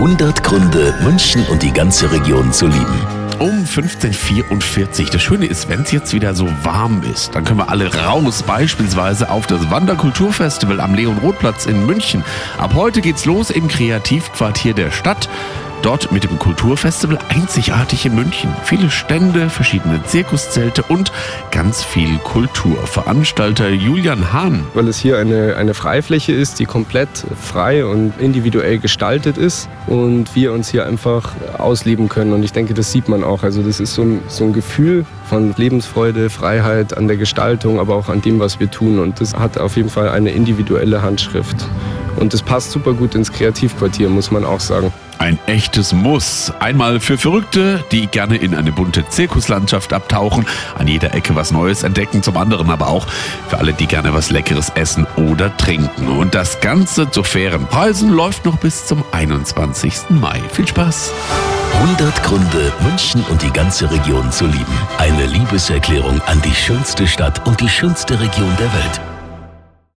100 Gründe, München und die ganze Region zu lieben. Um 15.44 Das Schöne ist, wenn es jetzt wieder so warm ist, dann können wir alle raus, beispielsweise auf das Wanderkulturfestival am Leon-Roth-Platz in München. Ab heute geht's los im Kreativquartier der Stadt. Dort mit dem Kulturfestival einzigartig in München. Viele Stände, verschiedene Zirkuszelte und ganz viel Kultur. Veranstalter Julian Hahn. Weil es hier eine, eine Freifläche ist, die komplett frei und individuell gestaltet ist und wir uns hier einfach ausleben können. Und ich denke, das sieht man auch. Also das ist so ein, so ein Gefühl von Lebensfreude, Freiheit an der Gestaltung, aber auch an dem, was wir tun. Und das hat auf jeden Fall eine individuelle Handschrift. Und das passt super gut ins Kreativquartier, muss man auch sagen. Ein echtes Muss. Einmal für Verrückte, die gerne in eine bunte Zirkuslandschaft abtauchen, an jeder Ecke was Neues entdecken, zum anderen aber auch für alle, die gerne was Leckeres essen oder trinken. Und das Ganze zu fairen Preisen läuft noch bis zum 21. Mai. Viel Spaß! 100 Gründe, München und die ganze Region zu lieben. Eine Liebeserklärung an die schönste Stadt und die schönste Region der Welt.